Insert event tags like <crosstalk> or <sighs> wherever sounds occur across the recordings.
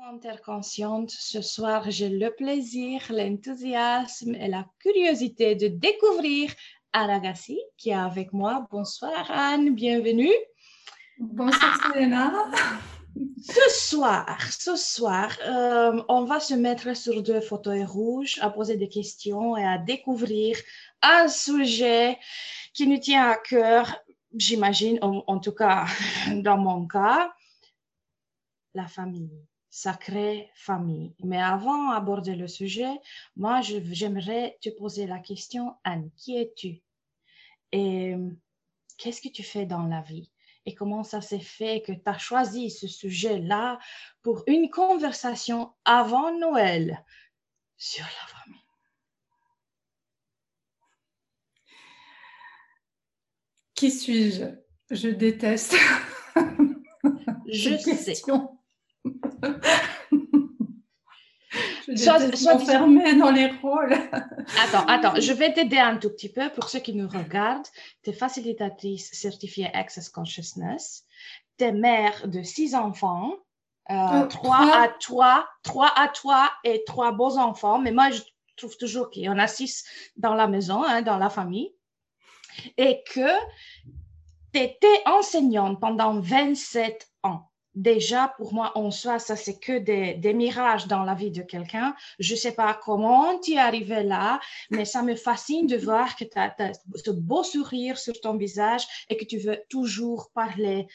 interconsciente. Ce soir, j'ai le plaisir, l'enthousiasme et la curiosité de découvrir Aragasi qui est avec moi. Bonsoir Anne, bienvenue. Bonsoir Selena. Ce soir, ce soir, euh, on va se mettre sur deux fauteuils rouges à poser des questions et à découvrir un sujet qui nous tient à cœur, j'imagine, en, tout cas <laughs> dans mon cas, la famille, sacrée famille. Mais avant d'aborder le sujet, moi, j'aimerais te poser la question, Anne, qui es-tu? Et qu'est-ce que tu fais dans la vie? Et comment ça s'est fait que tu as choisi ce sujet-là pour une conversation avant Noël sur la famille? Qui suis-je? Je déteste. Je <laughs> sais. Je soit, dans les rôles. attends, attends, je vais t'aider un tout petit peu pour ceux qui nous regardent. Tu es facilitatrice certifiée Access Consciousness. Tu es mère de six enfants. Euh, oh, trois, à toi, trois à toi et trois beaux enfants. Mais moi, je trouve toujours qu'il y en a six dans la maison, hein, dans la famille. Et que tu étais enseignante pendant 27 ans déjà, pour moi, en soi, ça, c'est que des, mirages dans la vie de quelqu'un. Je ne sais pas comment tu es arrivé là, mais ça me fascine de voir que tu as, ce beau sourire sur ton visage et que tu veux toujours parler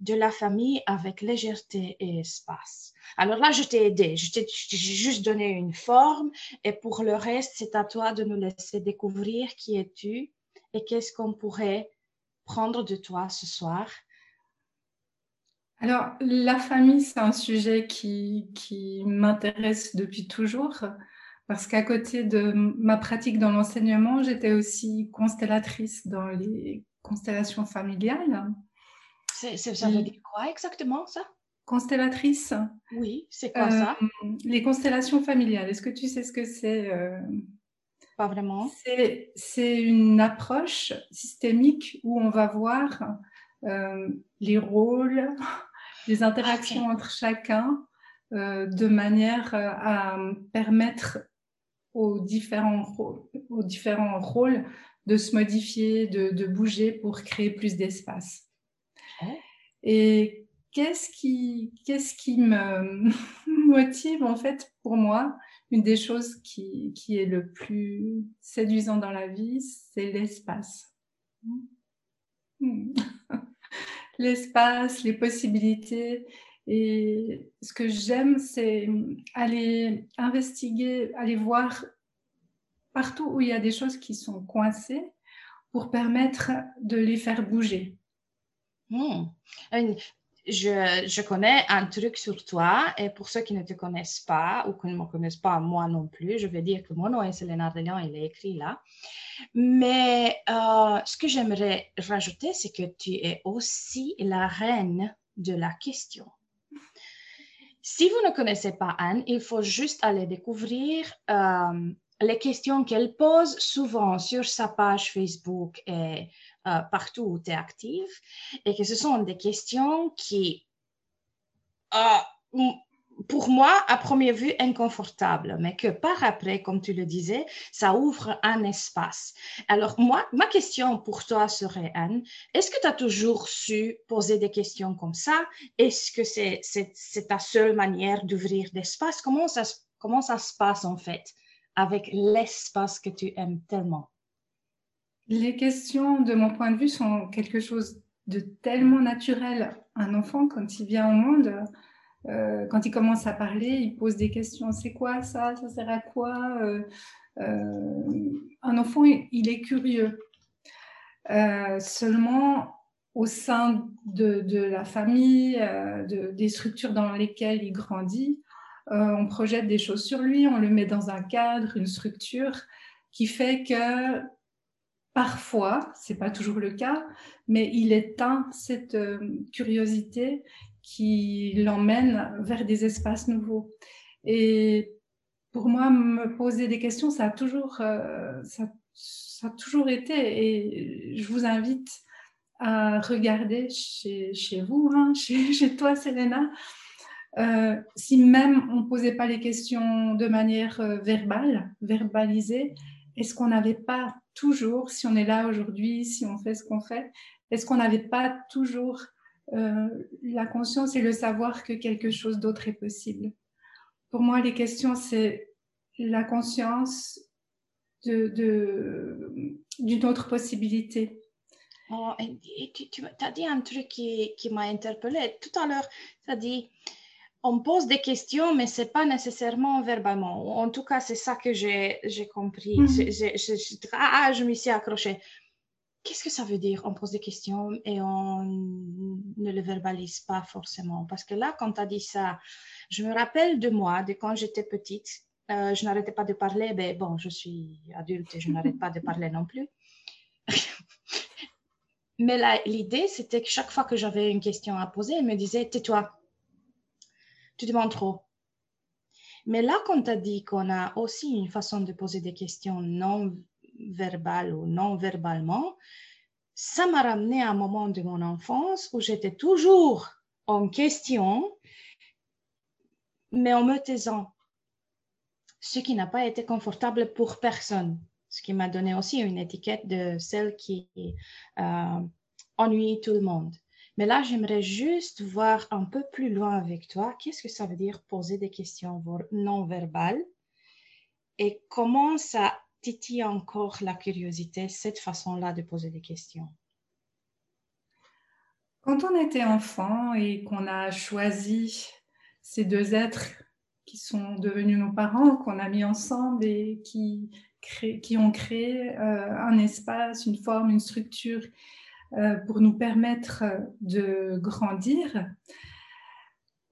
de la famille avec légèreté et espace. Alors là, je t'ai aidé, je t'ai juste donné une forme et pour le reste, c'est à toi de nous laisser découvrir qui es-tu et qu'est-ce qu'on pourrait prendre de toi ce soir alors, la famille, c'est un sujet qui, m'intéresse depuis toujours, parce qu'à côté de ma pratique dans l'enseignement, j'étais aussi constellatrice dans les constellations familiales. ça veut dire quoi exactement, ça? Constellatrice Oui, c'est quoi ça? Euh, Les constellations familiales, est-ce que tu sais ce que c'est euh? Pas vraiment. C'est une approche systémique où on va voir euh, les rôles, les interactions entre chacun euh, de manière euh, à permettre aux différents, aux différents rôles de se modifier, de, bouger pour créer plus d'espace. Et qu'est-ce qui, qu'est-ce qui me <laughs> motive en fait pour moi Une des choses qui, qui est le plus séduisant dans la vie, c'est l'espace. Hmm. <laughs> l'espace, les possibilités. Et ce que j'aime, c'est aller investiguer, aller voir partout où il y a des choses qui sont coincées pour permettre de les faire bouger. Hmm je, connais un truc sur toi et pour ceux qui ne te connaissent pas ou qui ne me connaissent pas moi non plus, je vais dire que mon nom est Selena Delian, il est écrit là. Mais euh, ce que j'aimerais rajouter, c'est que tu es aussi la reine de la question. Si vous ne connaissez pas Anne, il faut juste aller découvrir euh, les questions qu'elle pose souvent sur sa page Facebook et euh, partout où tu es active et que ce sont des questions qui, euh, pour moi, à première vue, inconfortables, mais que par après, comme tu le disais, ça ouvre un espace. Alors, moi, ma question pour toi serait, Anne, est-ce que tu as toujours su poser des questions comme ça? Est-ce que c'est c'est ta seule manière d'ouvrir d'espace? Comment ça, comment ça se passe en fait avec l'espace que tu aimes tellement? Les questions, de mon point de vue, sont quelque chose de tellement naturel. Un enfant, quand il vient au monde, euh, quand il commence à parler, il pose des questions. C'est quoi ça? Ça sert à quoi? Euh, euh, Un enfant, il est curieux. seulement, au sein de, la famille, des structures dans lesquelles il grandit, on projette des choses sur lui, on le met dans un cadre, une structure qui fait que Parfois, c'est pas toujours le cas, mais il éteint cette euh, curiosité qui l'emmène vers des espaces nouveaux. Et pour moi, me poser des questions, ça a toujours, euh, ça, a toujours été. Et je vous invite à regarder chez, chez vous, hein, <laughs> chez, chez, toi, Selena, euh, si même on ne posait pas les questions de manière verbale, verbalisée, est-ce qu'on n'avait pas toujours, si on est là aujourd'hui, si on fait ce qu'on fait, est-ce qu'on n'avait pas toujours euh, la conscience et le savoir que quelque chose d'autre est possible? Pour moi, les questions, c'est la conscience d'une de, autre possibilité. Oh, tu, as dit un truc qui, qui m'a interpellée. Tout à l'heure, tu as dit on pose des questions, mais ce n'est pas nécessairement verbalement. En tout cas, c'est ça que j'ai compris. Mhm. je, ah, je m'y suis accrochée. Qu'est-ce que ça veut dire On pose des questions et on ne le verbalise pas forcément? Parce que là, quand tu as dit ça, je me rappelle de moi, de quand j'étais petite, euh, je n'arrêtais pas de parler. Ben, bon, je suis adulte et je n'arrête pas de parler non plus. <laughs> Mais l'idée, c'était que chaque fois que j'avais une question à poser, elle me disait, tais-toi, tu demandes trop. Mais là, quand tu as dit qu'on a aussi une façon de poser des questions non verbales ou non verbalement, ça m'a ramené à un moment de mon enfance où j'étais toujours en question, mais en me taisant. Ce qui n'a pas été confortable pour personne. Ce qui m'a donné aussi une étiquette de celle qui euh, ennuie tout le monde. Mais là, j'aimerais juste voir un peu plus loin avec toi, qu'est-ce que ça veut dire poser des questions non verbales? Et comment ça titille encore la curiosité, cette façon-là de poser des questions? Quand on était enfant et qu'on a choisi ces deux êtres qui sont devenus nos parents, qu'on a mis ensemble et qui, ont créé euh, un espace, une forme, une structure pour nous permettre de grandir,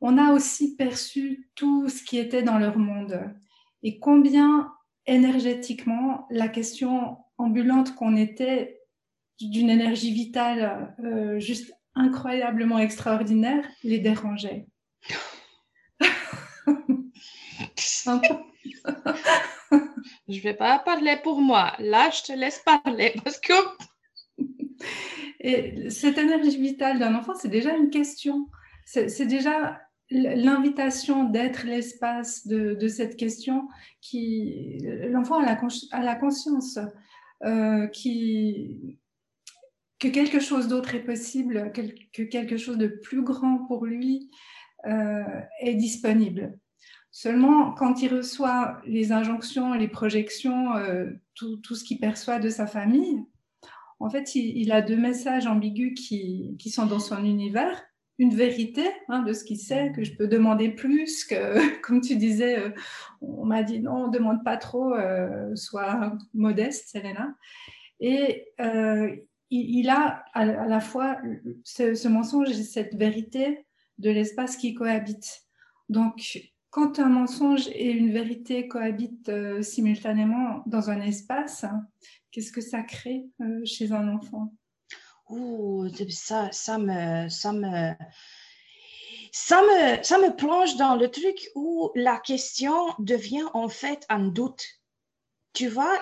on a aussi perçu tout ce qui était dans leur monde et combien énergétiquement la question ambulante qu'on était d'une énergie vitale euh, juste incroyablement extraordinaire les dérangeait. <laughs> je vais pas parler pour moi. Là, je te laisse parler parce que et cette énergie vitale d'un enfant, c'est déjà une question. C'est déjà l'invitation d'être l'espace de, cette question l'enfant a la, conscience euh, que quelque chose d'autre est possible, que quelque chose de plus grand pour lui euh, est disponible. Seulement, quand il reçoit les injonctions, les projections, euh, tout, ce qu'il perçoit de sa famille, en fait, il, a deux messages ambigus qui, sont dans son univers. Une vérité hein, de ce qu'il sait, que je peux demander plus, que, <laughs> comme tu disais, euh, on m'a dit non, on demande pas trop, euh, sois modeste, Selena. Et euh, il, a à, la fois ce, mensonge et cette vérité de l'espace qui cohabite. Donc, quand un mensonge et une vérité cohabitent simultanément dans un espace, Qu'est-ce que ça crée euh, chez un enfant? Ouh, ça, ça me, ça me, ça me, ça me plonge dans le truc où la question devient en fait un doute. Tu vois,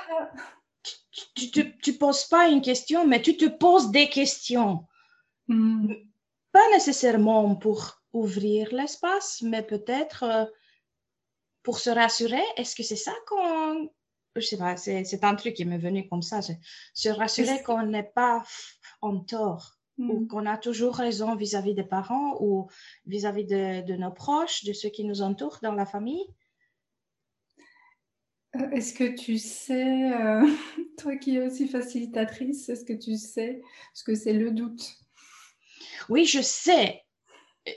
tu, tu, poses pas une question, mais tu te poses des questions. Hmm. Pas nécessairement pour ouvrir l'espace, mais peut-être euh, pour se rassurer. Est-ce que c'est ça qu'on je sais pas, c'est un truc qui m'est venu comme ça. Se rassurer qu'on n'est pas en tort ou mm. qu'on a toujours raison vis-à-vis des parents ou vis-à-vis de, nos proches, de ceux qui nous entourent dans la famille? Euh, est-ce que tu sais, euh, <laughs> toi qui es aussi facilitatrice, est-ce que tu sais ce que c'est le doute? Oui, je sais.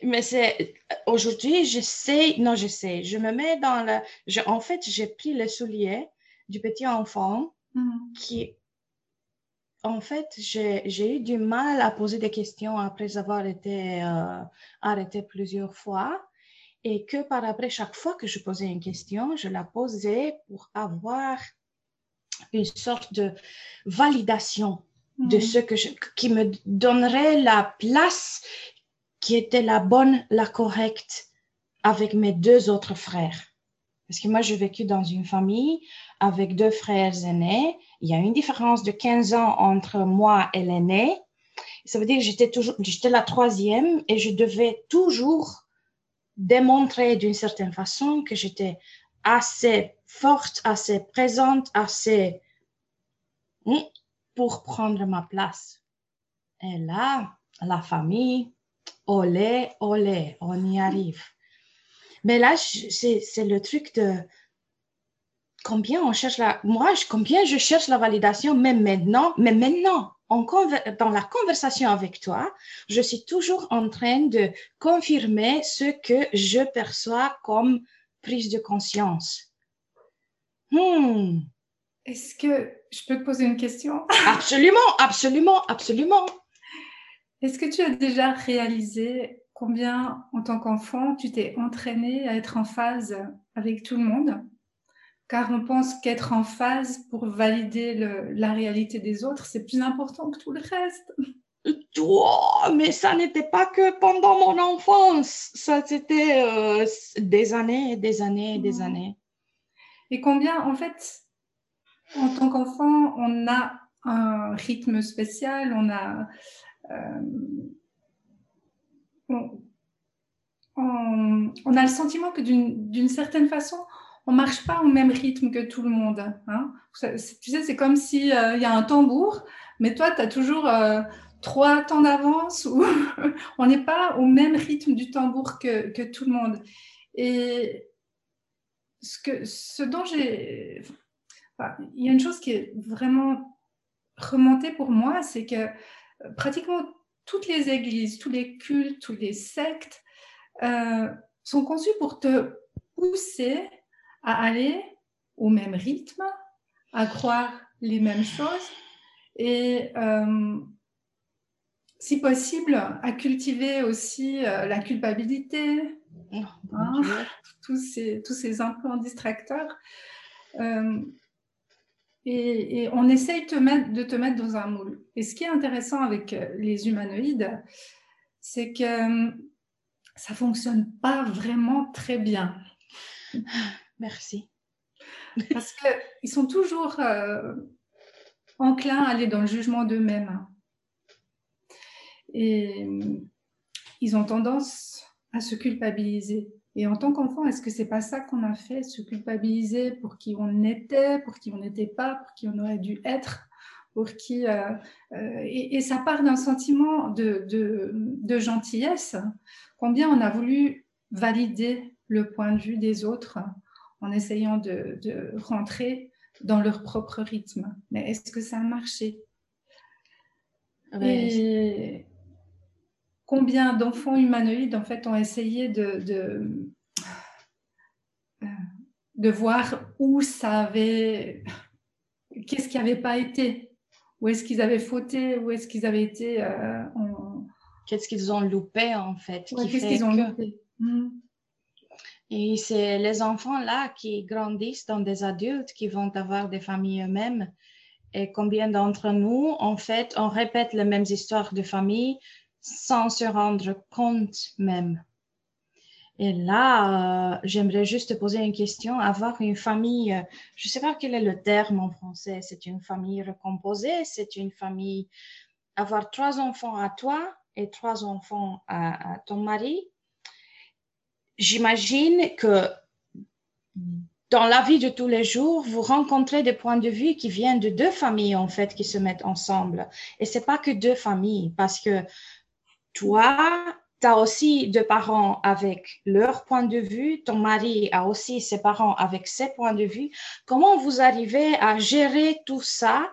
Mais c'est aujourd'hui, je sais, non, je sais, je me mets dans le. en fait, j'ai pris le soulier du petit enfant mm. qui, en fait, j'ai eu du mal à poser des questions après avoir été euh, arrêtée plusieurs fois et que par après, chaque fois que je posais une question, je la posais pour avoir une sorte de validation de mm. ce que je, qui me donnerait la place qui était la bonne, la correcte avec mes deux autres frères. Parce que moi, j'ai vécu dans une famille avec deux frères aînés. Il y a une différence de 15 ans entre moi et l'aîné. Ça veut dire que j'étais toujours, j'étais la troisième et je devais toujours démontrer d'une certaine façon que j'étais assez forte, assez présente, assez hmm, pour prendre ma place. Et là, la famille, olé, olé, on y arrive. Mais là, c'est le truc de combien on cherche la... Moi, combien je cherche la validation, mais maintenant, mais maintenant, dans la conversation avec toi, je suis toujours en train de confirmer ce que je perçois comme prise de conscience. Hmm. Est-ce que je peux te poser une question? <laughs> Absolument, absolument, absolument. Est-ce que tu as déjà réalisé combien, en tant qu'enfant, tu t'es entraîné à être en phase avec tout le monde? Car on pense qu'être en phase pour valider la réalité des autres, c'est plus important que tout le reste. <laughs> Oh, mais ça n'était pas que pendant mon enfance, ça c'était euh, des années, des années, des années. Et combien, en fait, en tant qu'enfant, on a un rythme spécial, on a, euh, on, a le sentiment que d'une certaine façon, on marche pas au même rythme que tout le monde. Hein. Tu sais, c'est comme s'il euh, il y a un tambour, mais toi, tu as toujours euh, trois temps d'avance ou <laughs> on n'est pas au même rythme du tambour que, tout le monde. Et ce, que, ce dont j'ai... il y a une chose qui est vraiment remontée pour moi, c'est que pratiquement toutes les églises, tous les cultes, tous les sectes sont conçus pour te pousser à aller au même rythme, à croire les mêmes choses et euh, si possible à cultiver aussi euh, la culpabilité, oh, hein, <laughs> tous, ces, tous ces implants distracteurs. Euh, et, et, on essaye te mettre, de te mettre dans un moule. Et ce qui est intéressant avec les humanoïdes, c'est que ça fonctionne pas vraiment très bien. <sighs> Merci. <laughs> Parce qu'ils sont toujours euh, enclins à aller dans le jugement d'eux-mêmes. Et ils ont tendance à se culpabiliser. Et en tant qu'enfant, est-ce que c'est pas ça qu'on a fait, se culpabiliser pour qui on était, pour qui on n'était pas, pour qui on aurait dû être, pour qui euh, euh, et, ça part d'un sentiment de, de, gentillesse. Combien on a voulu valider le point de vue des autres en essayant de, rentrer dans leur propre rythme. Mais est-ce que ça a marché? Et combien d'enfants humanoïdes en fait ont essayé de, de, euh, de voir où ça avait, qu'est-ce qui n'avait pas été, où est-ce qu'ils avaient fauté, où est-ce qu'ils avaient été euh, Qu'est-ce qu'ils ont loupé en fait Qu'est-ce qu'ils ont loupé? Hmm. Et c'est les enfants-là qui grandissent dans des adultes qui vont avoir des familles eux-mêmes. Et combien d'entre nous, en fait, on répète les mêmes histoires de famille sans se rendre compte même. Et là, euh, j'aimerais juste te poser une question. Avoir une famille, euh, je ne sais pas quel est le terme en français, c'est une famille recomposée, c'est une famille, avoir trois enfants à toi et trois enfants à ton mari, j'imagine que dans la vie de tous les jours, vous rencontrez des points de vue qui viennent de deux familles, en fait, qui se mettent ensemble. Et c'est pas que deux familles, parce que toi, tu as aussi deux parents avec leur point de vue, ton mari a aussi ses parents avec ses points de vue. Comment vous arrivez à gérer tout ça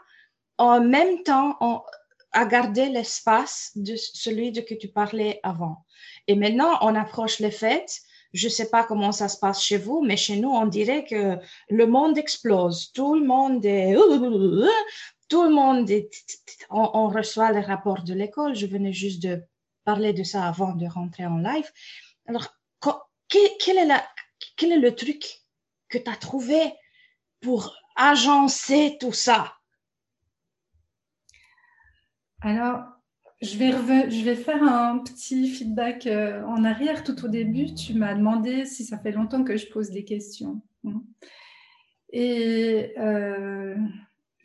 en même temps, à garder l'espace de celui de que tu parlais avant? Et maintenant, on approche les fêtes je ne sais pas comment ça se passe chez vous, mais chez nous, on dirait que le monde explose. Tout le monde est... <laughs> Tout le monde est... On, reçoit les rapports de l'école. Je venais juste de parler de ça avant de rentrer en live. Alors, quel est, la, quel est le truc que tu as trouvé pour agencer tout ça? Alors, je vais, je vais faire un petit feedback euh, en arrière. Tout au début, tu m'as demandé si ça fait longtemps que je pose des questions. Et euh,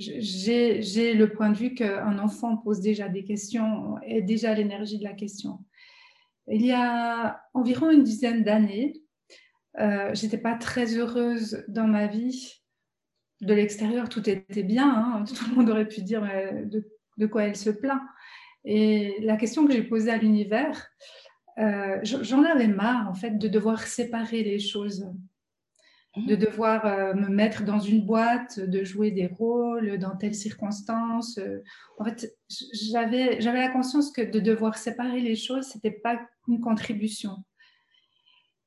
j'ai le point de vue qu'un enfant pose déjà des questions, est déjà l'énergie de la question. il y a environ une dizaine d'années, euh, j'étais pas très heureuse dans ma vie. De l'extérieur, tout était bien. Hein. <laughs> Tout le monde aurait pu dire de, de, quoi elle se plaint. Et la question que j'ai posée à l'univers, euh, j'en avais marre en fait de devoir séparer les choses, de mmh. devoir euh, me mettre dans une boîte, de jouer des rôles dans telles circonstances. En fait, j'avais j'avais la conscience que de devoir séparer les choses, c'était pas une contribution.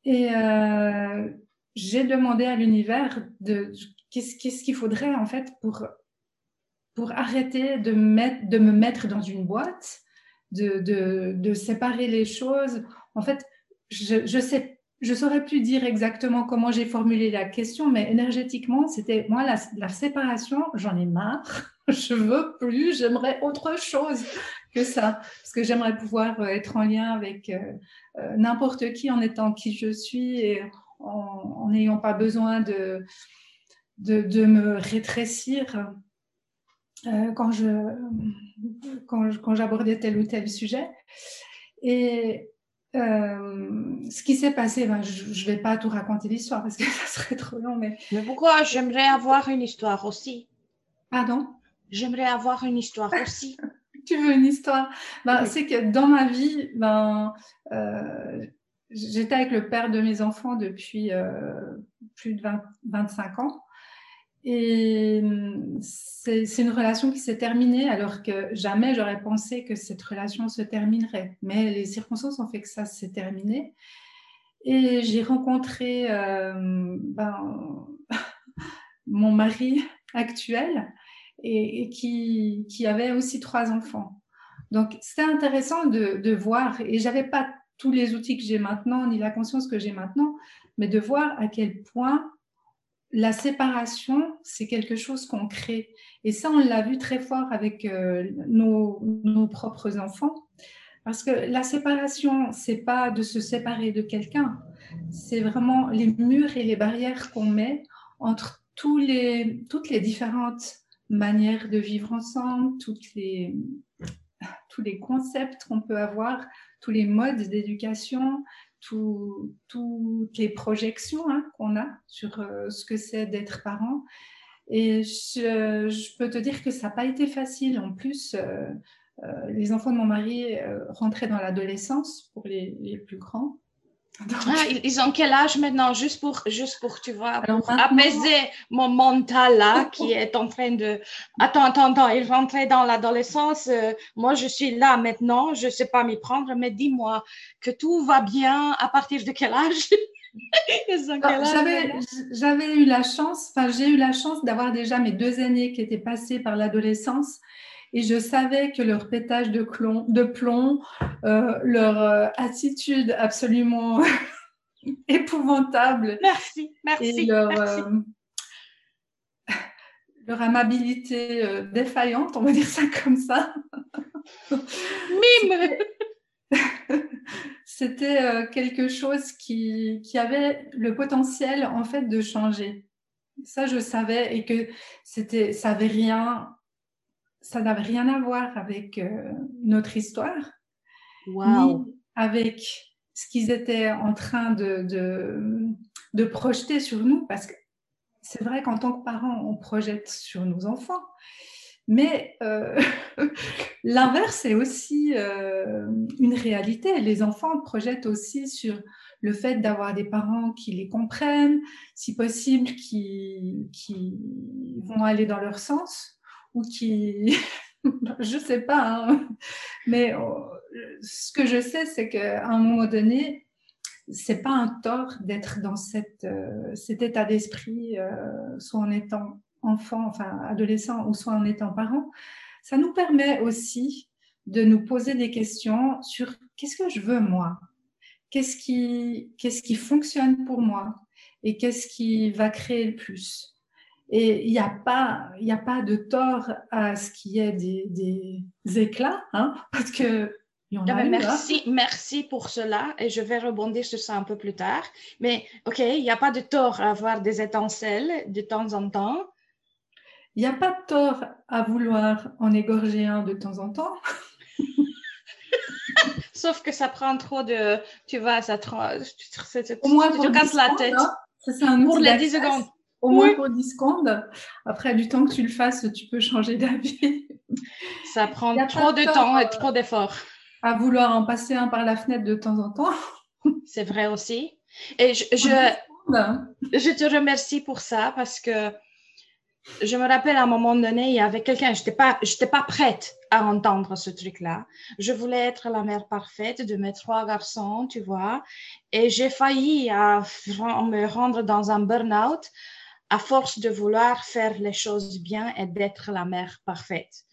Et euh, j'ai demandé à l'univers de qu'est-ce qu'il faudrait en fait pour, pour arrêter de, mettre, de me mettre dans une boîte, de, de, de séparer les choses. En fait, je, je sais je saurais plus dire exactement comment j'ai formulé la question, mais énergétiquement, c'était moi la, séparation, j'en ai marre, <laughs> je veux plus, j'aimerais autre chose que ça, parce que j'aimerais pouvoir être en lien avec euh, euh, n'importe qui en étant qui je suis et en n'ayant pas besoin de, de, me rétrécir. Euh, quand je quand, j'abordais tel ou tel sujet. Et euh, ce qui s'est passé, ben, je ne vais pas tout raconter l'histoire parce que <laughs> ça serait trop long. Mais, mais pourquoi? J'aimerais avoir une histoire aussi. Pardon? J'aimerais avoir une histoire aussi. <laughs> tu veux une histoire? Ben, C'est que dans ma vie, ben, euh, j'étais avec le père de mes enfants depuis euh, plus de 25 ans. Et hum, c'est une relation qui s'est terminée alors que jamais j'aurais pensé que cette relation se terminerait. Mais les circonstances ont fait que ça s'est terminé. Et j'ai rencontré euh, ben, <laughs> mon mari actuel et, qui, avait aussi trois enfants. Donc, c'était intéressant de, de, voir, et j'avais pas tous les outils que j'ai maintenant, ni la conscience que j'ai maintenant, mais de voir à quel point la séparation, c'est quelque chose qu'on crée. Et ça, on l'a vu très fort avec euh, nos, propres enfants. Parce que la séparation, c'est pas de se séparer de quelqu'un, c'est vraiment les murs et les barrières qu'on met entre toutes les différentes manières de vivre ensemble, tous les concepts qu'on peut avoir, tous les modes d'éducation, toutes les projections hein, qu'on a sur euh, ce que c'est d'être parent. Et je, peux te dire que ça n'a pas été facile. En plus, euh, euh, les enfants de mon mari rentraient dans l'adolescence pour les, les, plus grands. Ah, ils ont quel âge maintenant? Juste pour, juste pour tu vois, apaiser mon mental là qui est en train de. <laughs> Attends, attends, attends, ils rentraient dans l'adolescence. Euh, moi, je suis là maintenant, je ne sais pas m'y prendre, mais dis-moi que tout va bien à partir de quel âge? <laughs> J'avais eu la chance, enfin, j'ai eu la chance d'avoir déjà mes deux aînés qui étaient passés par l'adolescence et je savais que leur pétage de, plomb, euh, leur euh, attitude absolument <laughs> épouvantable, merci, merci, et leur, euh, <laughs> leur amabilité défaillante, on va dire ça comme ça. Mime <laughs> C'était quelque chose qui, qui avait le potentiel en fait de changer. Ça, je savais et que c'était, ça n'avait rien ça n'avait rien à voir avec euh, notre histoire, ni avec ce qu'ils étaient en train de, de, projeter sur nous, parce que c'est vrai qu'en tant que parents, on projette sur nos enfants, mais euh, <laughs> l'inverse est aussi euh, une réalité. Les enfants projettent aussi sur le fait d'avoir des parents qui les comprennent, si possible, qui, qui vont aller dans leur sens ou qui, <laughs> je sais pas, hein. mais oh, ce que je sais, c'est qu'à un moment donné, c'est pas un tort d'être dans euh, cet état d'esprit, euh, soit en étant enfant, enfin adolescent, ou soit en étant parent. Ça nous permet aussi de nous poser des questions sur qu'est-ce que je veux moi, qu'est-ce qui fonctionne pour moi? Et qu'est-ce qui va créer le plus? Et il n'y a, pas, a pas de tort à ce qu'il y ait des, éclats, hein, parce que y en a hein. merci, merci pour cela et je vais rebondir sur ça un peu plus tard. Mais OK, il n'y a pas de tort à avoir des étincelles de temps en temps. Il n'y a pas de tort à vouloir en égorger un de temps en temps. <laughs> Sauf que ça prend trop de. Tu vois, ça tu, moins tu te casses la tête. Hein. pour les 10 secondes. Au moins pour 10 secondes. Après, du temps que tu le fasses, tu peux changer d'avis. Ça prend trop de temps et trop d'efforts. À vouloir en passer un par la fenêtre de temps en temps. C'est vrai aussi. Et je, je, je te remercie pour ça parce que je me rappelle à un moment donné, il y avait quelqu'un, je n'étais pas, pas prête à entendre ce truc-là. Je voulais être la mère parfaite de mes trois garçons, tu vois, et j'ai failli à me rendre dans un burn-out à force de vouloir faire les choses bien et d'être la mère parfaite.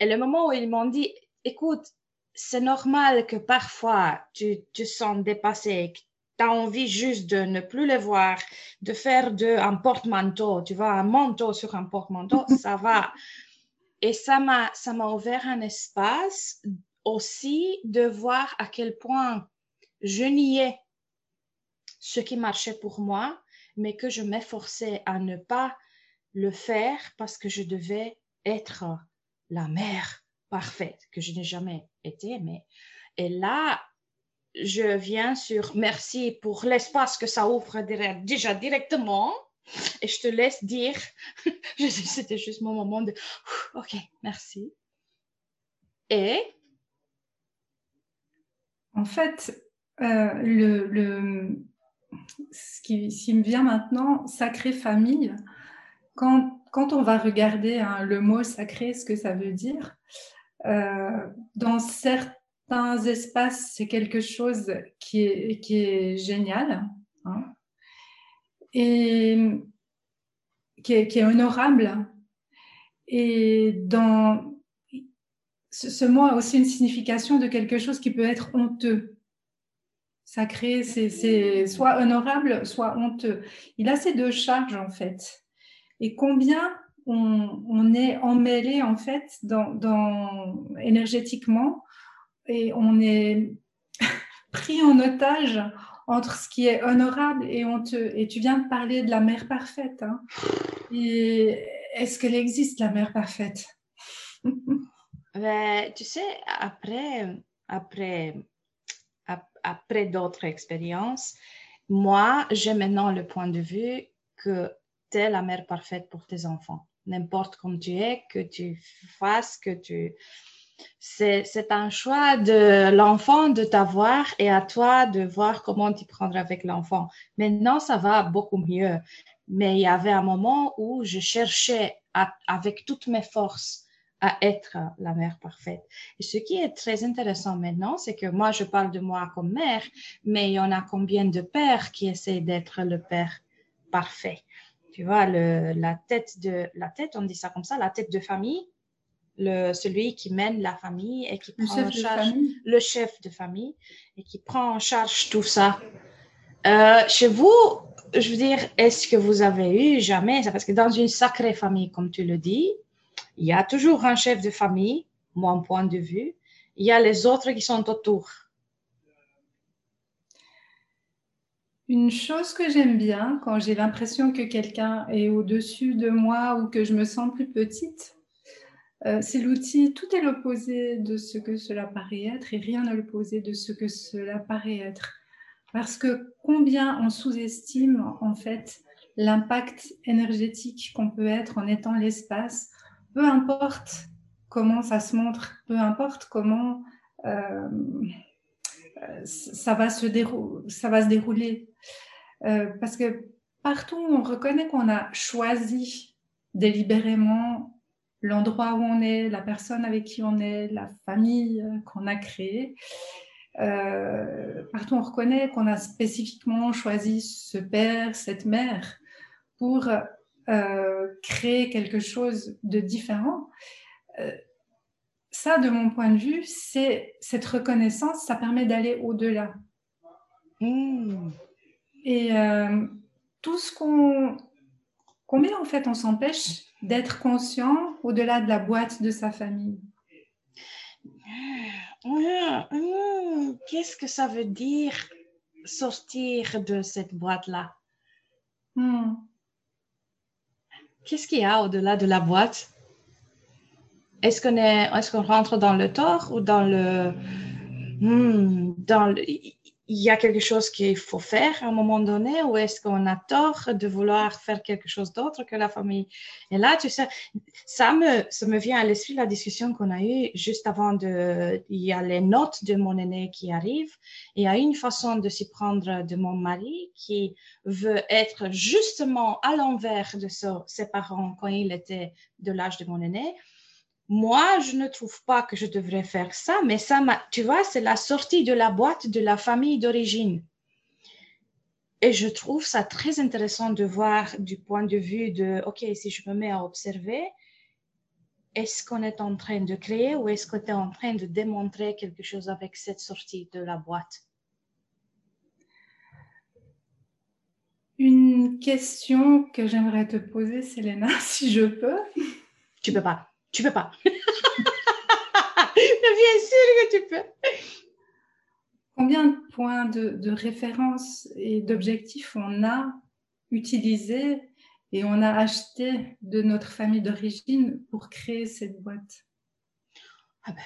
Et le moment où ils m'ont dit, écoute, c'est normal que parfois tu te sens dépassé, tu as envie juste de ne plus le voir, de faire de, un porte-manteau, tu vois, un manteau sur un porte-manteau, <laughs> ça va. Et ça m'a, ça m'a ouvert un espace aussi de voir à quel point je niais ce qui marchait pour moi, mais que je m'efforçais à ne pas le faire parce que je devais être la mère parfaite, que je n'ai jamais été. Mais... Et là, je viens sur merci pour l'espace que ça ouvre déjà directement. Et je te laisse dire, <laughs> c'était juste mon moment de, ok, merci. Et En fait, euh, le, ce, qui, me vient maintenant, sacrée famille, quand, on va regarder hein, le mot sacré, ce que ça veut dire, euh, dans certains espaces, c'est quelque chose qui est, génial hein, et qui est, qui est, honorable. Et dans ce, mot a aussi une signification de quelque chose qui peut être honteux. Sacré, c'est soit honorable, soit honteux. Il a ces deux charges en fait. Et combien on, est emmêlé en fait dans, énergétiquement et on est <laughs> pris en otage entre ce qui est honorable et honteux. Et tu viens de parler de la mère parfaite. Hein. Et est-ce qu'elle existe, la mère parfaite? <laughs> Ben, Tu sais, après, après, après d'autres expériences, moi, j'ai maintenant le point de vue que tu es la mère parfaite pour tes enfants. N'importe comme tu es, que tu fasses, que tu c'est un choix de l'enfant de t'avoir et à toi de voir comment t'y prendre avec l'enfant. Maintenant, ça va beaucoup mieux. Mais il y avait un moment où je cherchais avec toutes mes forces à être la mère parfaite. Et ce qui est très intéressant maintenant, c'est que moi, je parle de moi comme mère, mais il y en a combien de pères qui essaient d'être le père parfait? Tu vois, la tête de, la tête, on dit ça comme ça, la tête de famille, le, celui qui mène la famille et qui prend en charge le chef de famille et qui prend en charge tout ça. Euh, chez vous, je veux dire, est-ce que vous avez eu jamais Parce que dans une sacrée famille, comme tu le dis, il y a toujours un chef de famille, mon point de vue. Il y a les autres qui sont autour. Une chose que j'aime bien quand j'ai l'impression que quelqu'un est au-dessus de moi ou que je me sens plus petite, euh, c'est l'outil, tout est l'opposé de ce que cela paraît être et rien n'est l'opposé de ce que cela paraît être. Parce que combien on sous-estime en fait l'impact énergétique qu'on peut être en étant l'espace, peu importe comment ça se montre, peu importe comment euh, ça, va se ça va se dérouler. Euh, parce que partout on reconnaît qu'on a choisi délibérément l'endroit où on est, la personne avec qui on est, la famille euh, qu'on a créée. Euh, partout, on reconnaît qu'on a spécifiquement choisi ce père, cette mère pour euh, créer quelque chose de différent. ça, de mon point de vue, c'est cette reconnaissance, ça permet d'aller au-delà. Mmh. Et tout ce qu'on combien en fait on s'empêche d'être conscient au-delà de la boîte de sa famille. Qu'est-ce que ça veut dire sortir de cette boîte-là? Hmm. Qu'est-ce qu'il y a au-delà de la boîte? Est-ce qu'on est, est, qu'on rentre dans le tort ou dans le hmm, il y a quelque chose qu'il faut faire à un moment donné ou est-ce qu'on a tort de vouloir faire quelque chose d'autre que la famille? Et là, tu sais, ça me, ça me vient à l'esprit la discussion qu'on a eue juste avant de... Il y a les notes de mon aîné qui arrivent. Et il y a une façon de s'y prendre de mon mari qui veut être justement à l'envers de ses parents quand il était de l'âge de mon aîné moi, je ne trouve pas que je devrais faire ça, mais ça, tu vois, c'est la sortie de la boîte de la famille d'origine. Et je trouve ça très intéressant de voir du point de vue de, OK, si je me mets à observer, est-ce qu'on est en train de créer ou est-ce qu'on est en train de démontrer quelque chose avec cette sortie de la boîte? Une question que j'aimerais te poser, Selena, <laughs> si je peux. Tu peux pas. Tu peux pas. <laughs> Bien sûr que tu peux. Combien de points de, référence et d'objectifs on a utilisés et on a acheté de notre famille d'origine pour créer cette boîte? Ah ben,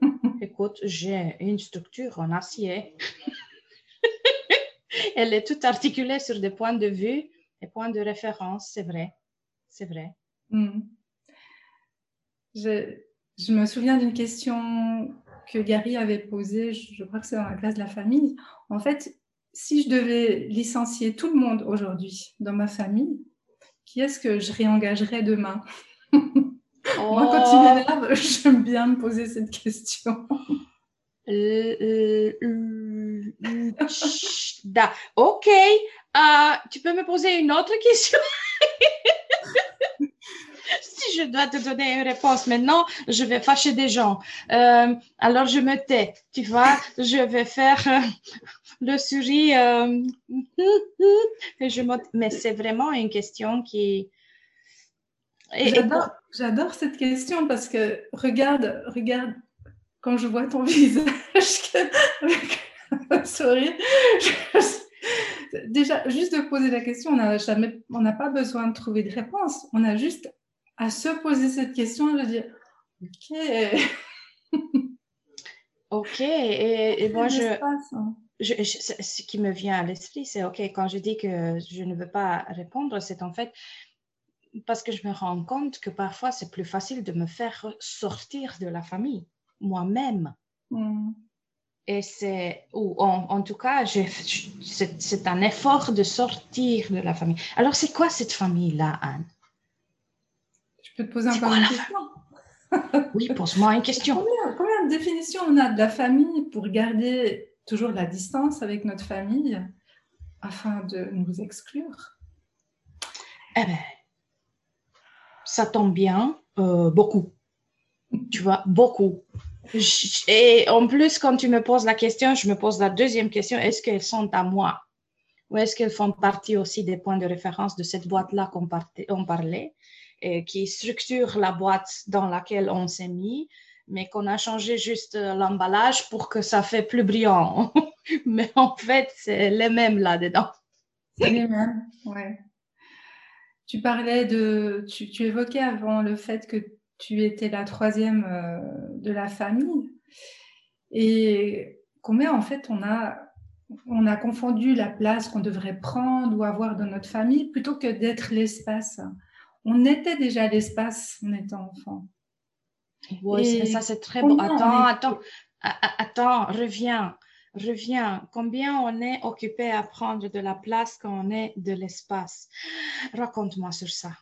<laughs> Écoute, j'ai une structure en acier. <laughs> Elle est toute articulée sur des points de vue et points de référence, c'est vrai. C'est vrai. Hmm. Je, je me souviens d'une question que Gary avait posée, je crois que c'est dans la classe de la famille. En fait, si je devais licencier tout le monde aujourd'hui dans ma famille, qui est-ce que je réengagerais demain? <laughs> Moi, quand il m'énerve, <laughs> j'aime bien me poser cette question. Euh, euh, euh, <laughs> ok, tu peux me poser une autre question? <laughs> si je dois te donner une réponse maintenant, je vais fâcher des gens. Euh, alors je me tais, tu vois, je vais faire euh, le souris. Euh, <laughs> je Mais c'est vraiment une question qui. J'adore cette question parce que regarde, regarde, quand je vois ton <laughs> visage avec un sourire, déjà, juste de poser la question, on n'a pas besoin de trouver de réponse. On a juste à se poser cette question de dire Ok. <laughs> ok. Et, moi, hein. je, ce qui me vient à l'esprit, c'est OK, quand je dis que je ne veux pas répondre, c'est en fait parce que je me rends compte que parfois c'est plus facile de me faire sortir de la famille moi-même. Mm. Et c'est, ou en, en, tout cas, c'est un effort de sortir de la famille. Alors, c'est quoi cette famille-là, Anne? Je peux te poser encore une question Oui, pose-moi une question. Combien, de définitions on a de la famille pour garder toujours la distance avec notre famille afin de nous exclure? Eh bien, ça tombe bien, euh, beaucoup. Tu vois, beaucoup. Et en plus, quand tu me poses la question, je me pose la deuxième question, est-ce qu'elles sont à moi? Ou est-ce qu'elles font partie aussi des points de référence de cette boîte-là qu'on parlait? Qui structure la boîte dans laquelle on s'est mis, mais qu'on a changé juste l'emballage pour que ça fait plus brillant. <laughs> mais en fait, c'est les mêmes là-dedans. C'est les mêmes, ouais. Tu parlais de, tu, tu, évoquais avant le fait que tu étais la troisième euh, de la famille. Et combien en fait on a, on a confondu la place qu'on devrait prendre ou avoir dans notre famille plutôt que d'être l'espace? On était déjà l'espace en étant enfant. Oui, ça c'est très beau. Attends, attends, attends, reviens, reviens. Combien on est occupé à prendre de la place quand on est de l'espace? Raconte-moi sur ça.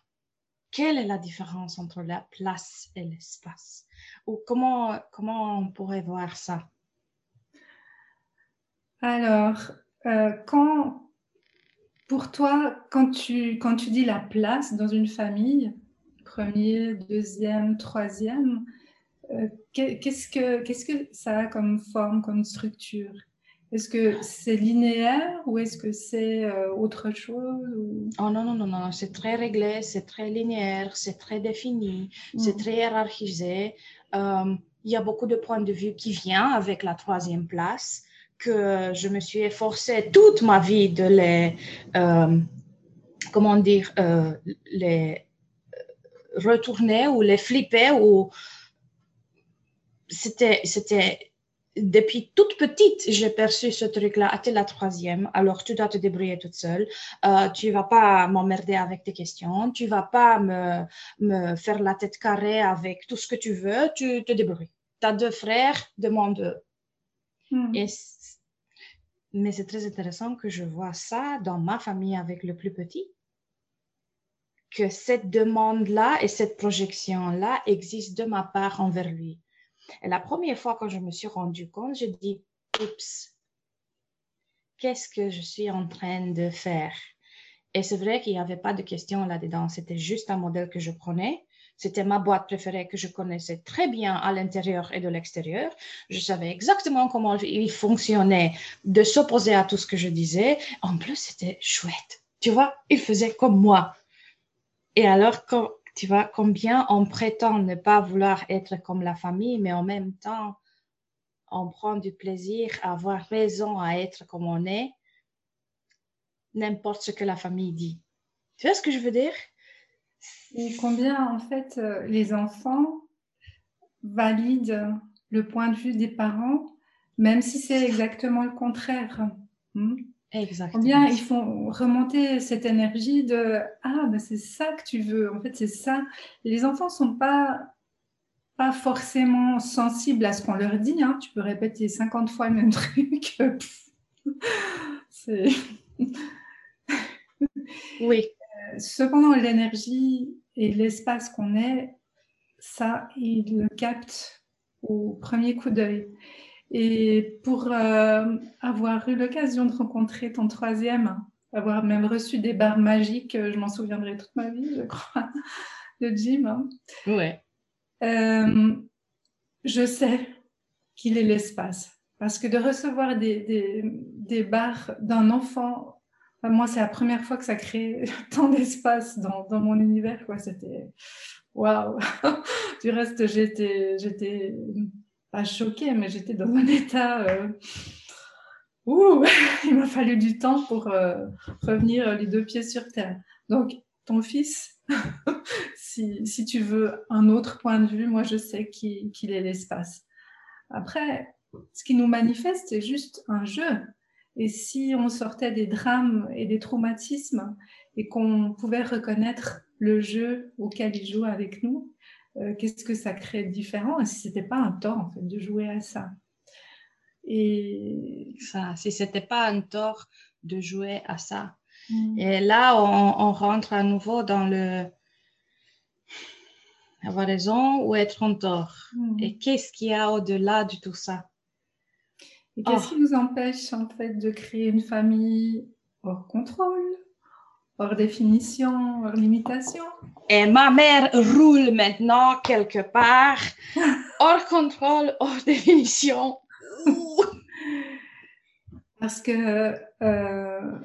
Quelle est la différence entre la place et l'espace? Ou comment, comment on pourrait voir ça? Alors, euh, quand, pour toi, quand tu, quand tu dis la place dans une famille, premier, deuxième, troisième, euh, qu'est-ce, que, qu'est-ce que ça a comme forme, comme structure? Est-ce que c'est linéaire ou est-ce que c'est euh, autre chose Oh non, non, non, non, c'est très réglé, c'est très linéaire, c'est très défini, c'est mm. très hiérarchisé. Euh, il y a beaucoup de points de vue qui viennent avec la troisième place que je me suis efforcée toute ma vie de les, euh, comment dire, euh, les retourner ou les flipper ou c'était, c'était, depuis toute petite, j'ai perçu ce truc-là. Ah, tu es la troisième, alors tu dois te débrouiller toute seule. Euh, tu vas pas m'emmerder avec tes questions. Tu vas pas me, me, faire la tête carrée avec tout ce que tu veux. Tu te débrouilles. Tu as deux frères, demande hmm. Mais c'est très intéressant que je vois ça dans ma famille avec le plus petit. Que cette demande-là et cette projection-là existent de ma part envers lui. Et la première fois quand je me suis rendu compte, je dis, oups, qu'est-ce que je suis en train de faire? Et c'est vrai qu'il n'y avait pas de question là-dedans. C'était juste un modèle que je prenais. C'était ma boîte préférée que je connaissais très bien à l'intérieur et de l'extérieur. Je savais exactement comment il fonctionnait de s'opposer à tout ce que je disais. En plus, c'était chouette. Tu vois, il faisait comme moi. Et alors, tu vois, combien on prétend ne pas vouloir être comme la famille, mais en même temps, on prend du plaisir à avoir raison à être comme on est, n'importe ce que la famille dit. Tu vois ce que je veux dire? Et combien, en fait, euh, les enfants valident le point de vue des parents, même si c'est exactement le contraire. Hmm? Exactement. Bien, ils font remonter cette énergie de ah ben c'est ça que tu veux. En fait, c'est ça. Les enfants sont pas pas forcément sensibles à ce qu'on leur dit. Hein. Tu peux répéter 50 fois le même <laughs> truc. <laughs> c'est oui. Cependant, l'énergie et l'espace qu'on est, ça, ils le captent au premier coup d'œil. Et pour euh, avoir eu l'occasion de rencontrer ton troisième, avoir même reçu des barres magiques, euh, je m'en souviendrai toute ma vie, je crois, <laughs> de Jim. Hein. Ouais. Euh, je sais qu'il est l'espace. Parce que de recevoir des, des, des barres d'un enfant, moi, c'est la première fois que ça crée <laughs> tant d'espace dans, mon univers. C'était waouh! <laughs> du reste, j'étais pas choquée, mais j'étais dans un état. Euh, ouh, <laughs> il m'a fallu du temps pour euh, revenir les deux pieds sur terre. Donc, ton fils, si, si, tu veux un autre point de vue, moi je sais qu'il est l'espace. Après, ce qui nous manifeste, c'est juste un jeu. Et si on sortait des drames et des traumatismes et qu'on pouvait reconnaître le jeu auquel il joue avec nous, euh, qu'est-ce que ça crée de différent? Et si c'était pas un tort en fait de jouer à ça? Et ça, si c'était pas un tort de jouer à ça. Et là, on, rentre à nouveau dans le avoir raison ou être en tort. Mm. Et qu'est-ce qu'il y a au-delà de tout ça? Et qu'est-ce qui nous empêche en fait de créer une famille hors contrôle hors définition, hors limitation? Et ma mère roule maintenant quelque part, <laughs> hors contrôle, hors définition. <laughs> Parce que, euh,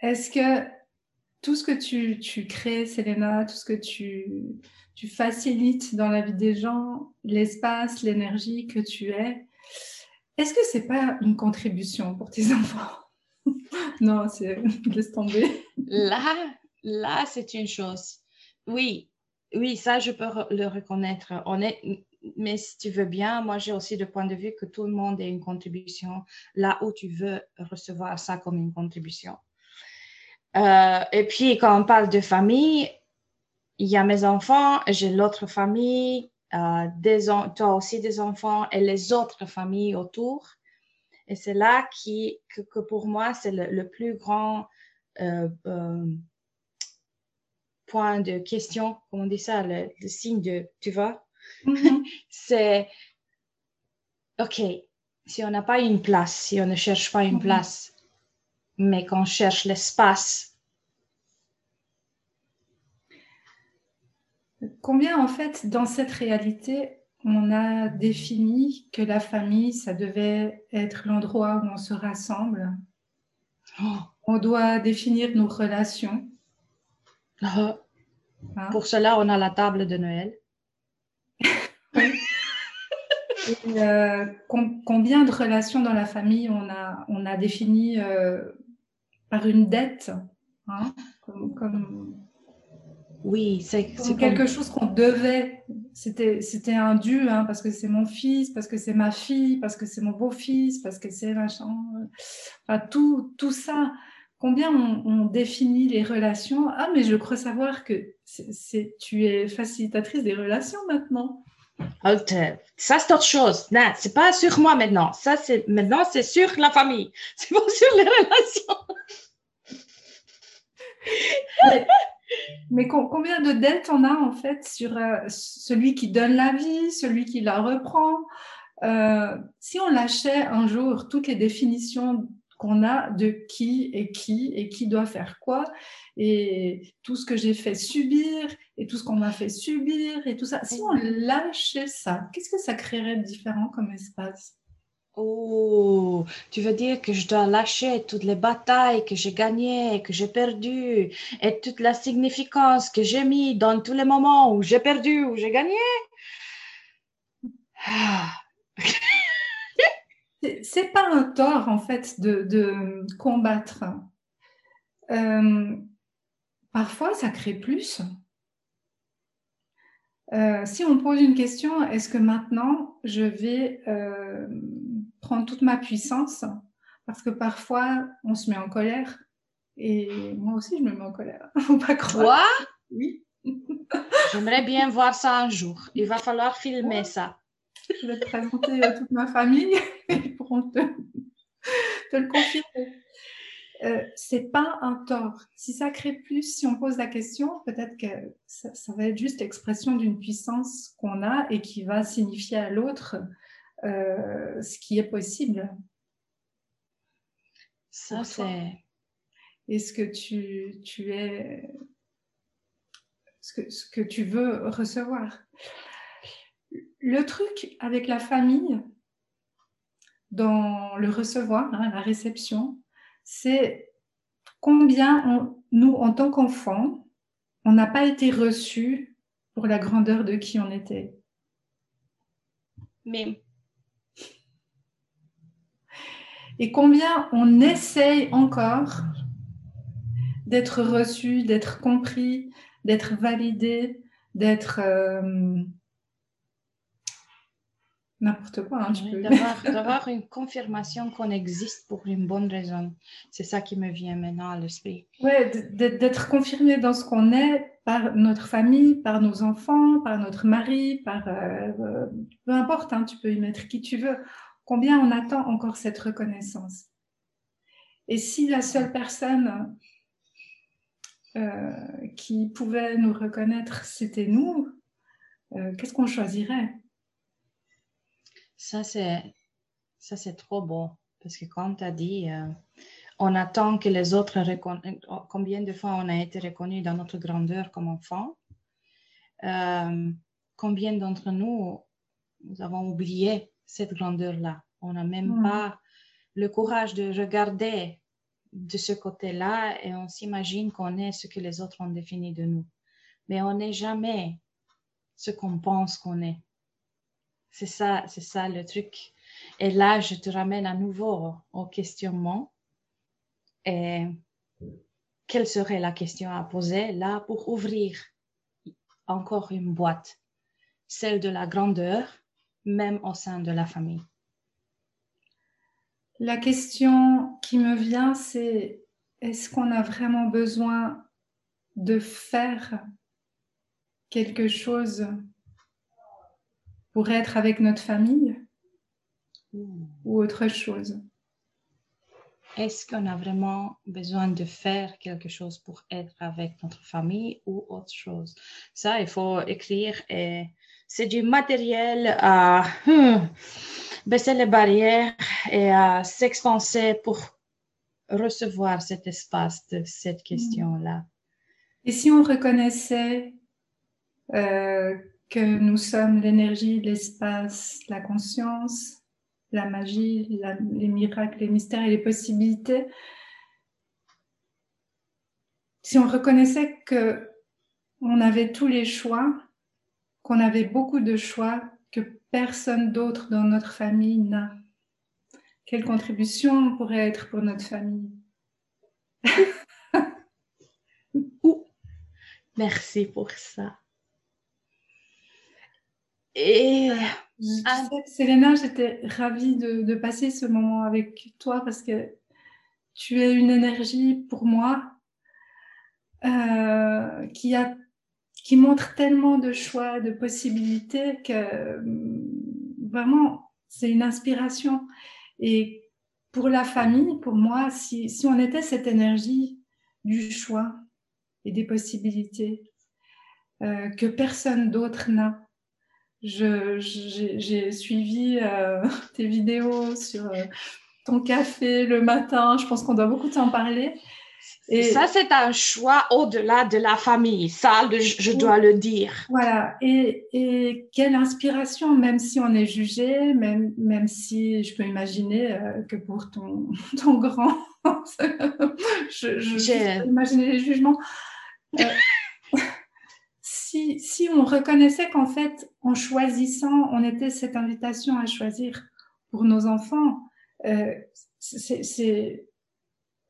est-ce que tout ce que tu, tu, crées, Selena, tout ce que tu, tu facilites dans la vie des gens, l'espace, l'énergie que tu es, est-ce que c'est pas une contribution pour tes <laughs> enfants? Non, c'est laisse tomber. Là, là, c'est une chose. Oui, oui, ça, je peux le reconnaître. On est, mais si tu veux bien, moi, j'ai aussi le point de vue que tout le monde ait une contribution là où tu veux recevoir ça comme une contribution. Euh, et puis, quand on parle de famille, il y a mes enfants, j'ai l'autre famille, des, toi aussi des enfants et les autres familles autour. Et c'est là qui, que, pour moi, c'est le, plus grand euh, euh, point de question, comment on dit ça, le, signe de, tu vois, mm-hmm. <laughs> c'est, OK, si on n'a pas une place, si on ne cherche pas une mm-hmm. place, mais qu'on cherche l'espace. Combien, en fait, dans cette réalité, on a défini que la famille, ça devait être l'endroit où on se rassemble? Oh. On doit définir nos relations. Ah. Hein? Pour cela, on a la table de Noël. <laughs> Euh, combien de relations dans la famille on a, on a défini euh, par une dette hein? Oui, c'est quelque chose qu'on devait c'était, c'était un dû, hein, parce que c'est mon fils, parce que c'est ma fille, parce que c'est mon beau-fils, parce que c'est machin. Enfin, tout, tout ça. Combien on, définit les relations? Ah, mais je crois savoir que c'est, tu es facilitatrice des relations maintenant. Oh, ça, c'est autre chose. Non, c'est pas sur moi maintenant. Ça, c'est maintenant, c'est sur la famille. <laughs> C'est pas sur les relations. <laughs> Mais combien de dettes on a en fait sur euh, celui qui donne la vie, celui qui la reprend? Euh, Si on lâchait un jour toutes les définitions qu'on a de qui est qui et qui doit faire quoi et tout ce que j'ai fait subir et tout ce qu'on m'a fait subir et tout ça, si on lâchait ça, qu'est-ce que ça créerait de différent comme espace? Oh, tu veux dire que je dois lâcher toutes les batailles que j'ai gagnées, que j'ai perdues, et toute la significance que j'ai mis dans tous les moments où j'ai perdu, où j'ai gagné? C'est pas un tort, en fait, de, combattre. Euh, parfois, ça crée plus. Euh, si on pose une question, est-ce que maintenant je vais euh, prendre toute ma puissance Parce que parfois on se met en colère et moi aussi je me mets en colère. <laughs> Faut pas croire. Quoi Oui. <laughs> J'aimerais bien voir ça un jour. Il va falloir filmer ça. <laughs> Je vais te présenter à toute ma famille et pourront te, te le confirmer. Euh, c'est pas un tort. Si ça crée plus, si on pose la question, peut-être que ça, va être juste l'expression d'une puissance qu'on a et qui va signifier à l'autre euh, ce qui est possible. Ça, c'est. Est-ce que tu, tu es. Ce que, ce que tu veux recevoir. Le truc avec la famille, dans le recevoir, hein, la réception, c'est combien nous, en tant qu'enfants, on n'a pas été reçus pour la grandeur de qui on était. Mais. Et combien on essaye encore d'être reçu, d'être compris, d'être validé, d'être euh, n'importe quoi. Hein, D'avoir une confirmation qu'on existe pour une bonne raison. C'est ça qui me vient maintenant à l'esprit. Oui, d'être confirmé dans ce qu'on est par notre famille, par nos enfants, par notre mari, par... Euh, euh, peu importe, hein, tu peux y mettre qui tu veux. Combien on attend encore cette reconnaissance? Et si la seule personne euh, qui pouvait nous reconnaître, c'était nous, qu'est-ce qu'on choisirait? Ça, c'est, ça, c'est trop beau. Parce que comme tu as dit, euh, on attend que les autres reconnaissent. Combien de fois on a été reconnu dans notre grandeur comme enfant euh, Combien d'entre nous, nous avons oublié cette grandeur-là On n'a même pas le courage de regarder de ce côté-là et on s'imagine qu'on est ce que les autres ont défini de nous. Mais on n'est jamais ce qu'on pense qu'on est. C'est ça, c'est ça le truc. Et là, je te ramène à nouveau au questionnement. Et quelle serait la question à poser? Là pour ouvrir encore une boîte, celle de la grandeur, même au sein de la famille. La question qui me vient, c'est est-ce qu'on a vraiment besoin de faire quelque chose pour être avec notre famille ou autre chose? Est-ce qu'on a vraiment besoin de faire quelque chose pour être avec notre famille ou autre chose? Ça, il faut écrire et c'est du matériel à hmm, baisser les barrières et à s'expanser pour recevoir cet espace de cette question-là. Et si on reconnaissait euh, que nous sommes l'énergie, l'espace, la conscience, la magie, les miracles, les mystères et les possibilités. Si on reconnaissait que on avait tous les choix, qu'on avait beaucoup de choix que personne d'autre dans notre famille n'a, quelle contribution pourrait être pour notre famille? <laughs> Merci pour ça. Et ah. Selena, j'étais ravie de, passer ce moment avec toi parce que tu es une énergie pour moi euh, qui, a, qui montre tellement de choix, de possibilités que mm, vraiment, c'est une inspiration. Et pour la famille, pour moi, si, si on était cette énergie du choix et des possibilités euh, que personne d'autre n'a, j'ai suivi euh, <laughs> tes vidéos sur euh, ton café le matin. Je pense qu'on doit beaucoup t'en parler. Et ça, c'est un choix au-delà de la famille. Ça, je dois le dire. Voilà. Et, et, quelle inspiration, même si on est jugé, même, même si je peux imaginer euh, que pour ton, <laughs> ton grand, <laughs> je, je, peux imaginer les jugements si, on reconnaissait qu'en fait, en choisissant, on était cette invitation à choisir pour nos enfants, euh, c'est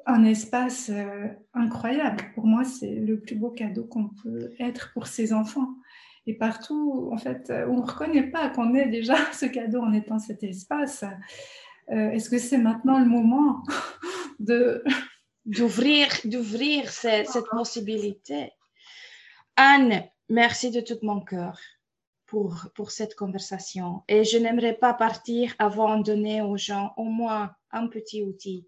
un espace euh, incroyable. Pour moi, c'est le plus beau cadeau qu'on peut être pour ses enfants. Et partout, en fait, on ne reconnaît pas qu'on est déjà <laughs> ce cadeau en étant cet espace. Euh, est-ce que c'est maintenant le moment <laughs> de <laughs> d'ouvrir d'ouvrir cette, cette possibilité Anne, Merci de tout mon cœur pour, pour cette conversation. Et je n'aimerais pas partir avant de donner aux gens au moins un petit outil.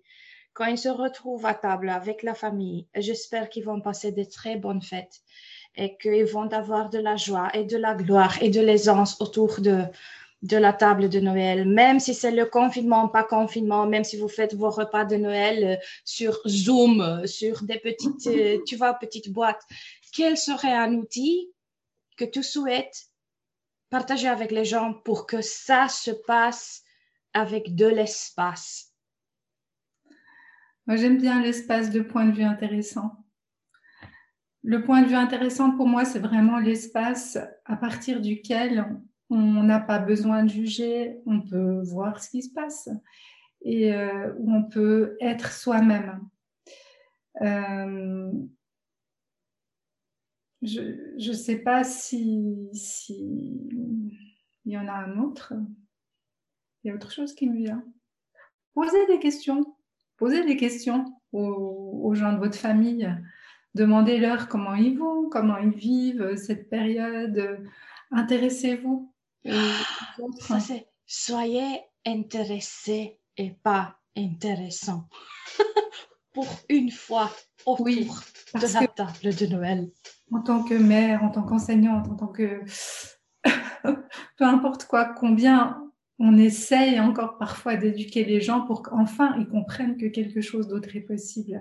Quand ils se retrouvent à table avec la famille, j'espère qu'ils vont passer de très bonnes fêtes et qu'ils vont avoir de la joie et de la gloire et de l'aisance autour de, la table de Noël, même si c'est le confinement, pas confinement, même si vous faites vos repas de Noël euh, sur Zoom, euh, sur des petites, euh, tu vois, petites boîtes quel serait un outil que tu souhaites partager avec les gens pour que ça se passe avec de l'espace? Moi, j'aime bien l'espace de point de vue intéressant. Le point de vue intéressant pour moi, c'est vraiment l'espace à partir duquel on n'a pas besoin de juger, on peut voir ce qui se passe et euh, où on peut être soi-même. Euh, je ne sais pas si, y en a un autre. Il y a autre chose qui me vient. Posez des questions. Posez des questions aux, gens de votre famille. Demandez-leur comment ils vont, comment ils vivent cette période. Intéressez-vous. Ça, c'est soyez intéressés et pas intéressants. <laughs> Pour une fois autour oui, de la table de Noël en tant que mère, en tant qu'enseignante, en tant que... <laughs> peu importe quoi, combien on essaye encore parfois d'éduquer les gens pour qu'enfin ils comprennent que quelque chose d'autre est possible.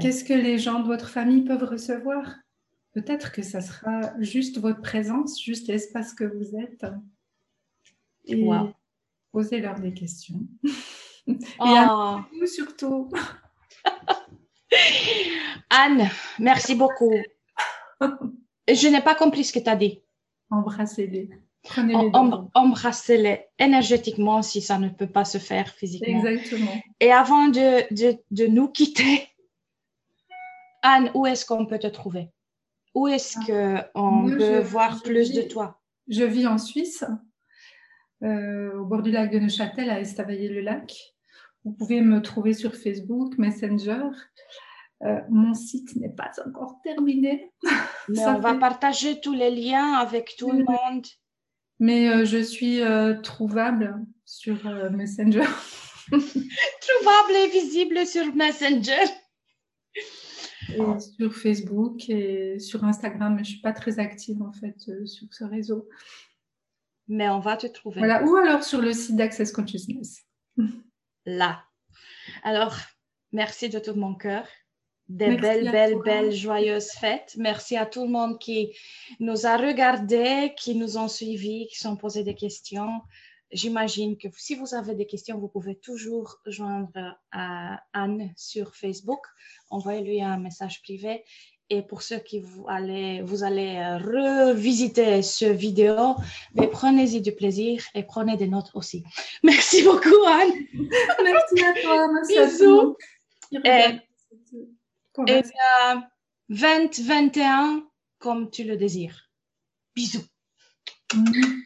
Qu'est-ce que les gens de votre famille peuvent recevoir? Peut-être que ça sera juste votre présence, juste l'espace que vous êtes. Et posez-leur des questions. <laughs> Et à vous oh. surtout. <laughs> Anne, merci beaucoup. <laughs> Je n'ai pas compris ce que tu as dit. Embrassez-les. Embrassez-les énergétiquement si ça ne peut pas se faire physiquement. Exactement. Et avant de, de, nous quitter, Anne, où est-ce qu'on peut te trouver? Où est-ce ah. qu'on peut voir plus de toi? Je vis en Suisse, euh, au bord du lac de Neuchâtel, à Estavayer-le-Lac. Vous pouvez me trouver sur Facebook, Messenger. Euh, mon site n'est pas encore terminé. <laughs> Mais on va partager tous les liens avec tout le monde. Mais euh, je suis euh, trouvable sur Messenger. <laughs> trouvable et visible sur Messenger. Et sur Facebook et sur Instagram, mais je ne suis pas très active en fait sur ce réseau. Mais on va te trouver. Voilà. Ou alors sur le site d'Access Consciousness là. Alors, merci de tout mon cœur. Des belles, belles, belles, joyeuses fêtes. Merci à tout le monde qui nous a regardés, qui nous ont suivis, qui sont posés des questions. J'imagine que si vous avez des questions, vous pouvez toujours joindre à Anne sur Facebook. Envoyez-lui un message privé et pour ceux qui vous allez, vous allez euh, revisiter ce vidéo, mais prenez-y du plaisir et prenez des notes aussi. <laughs> Merci beaucoup, Anne. Merci à toi. Merci Bisous. Et, et 2021 comme tu le désires. Bisous. Mhm.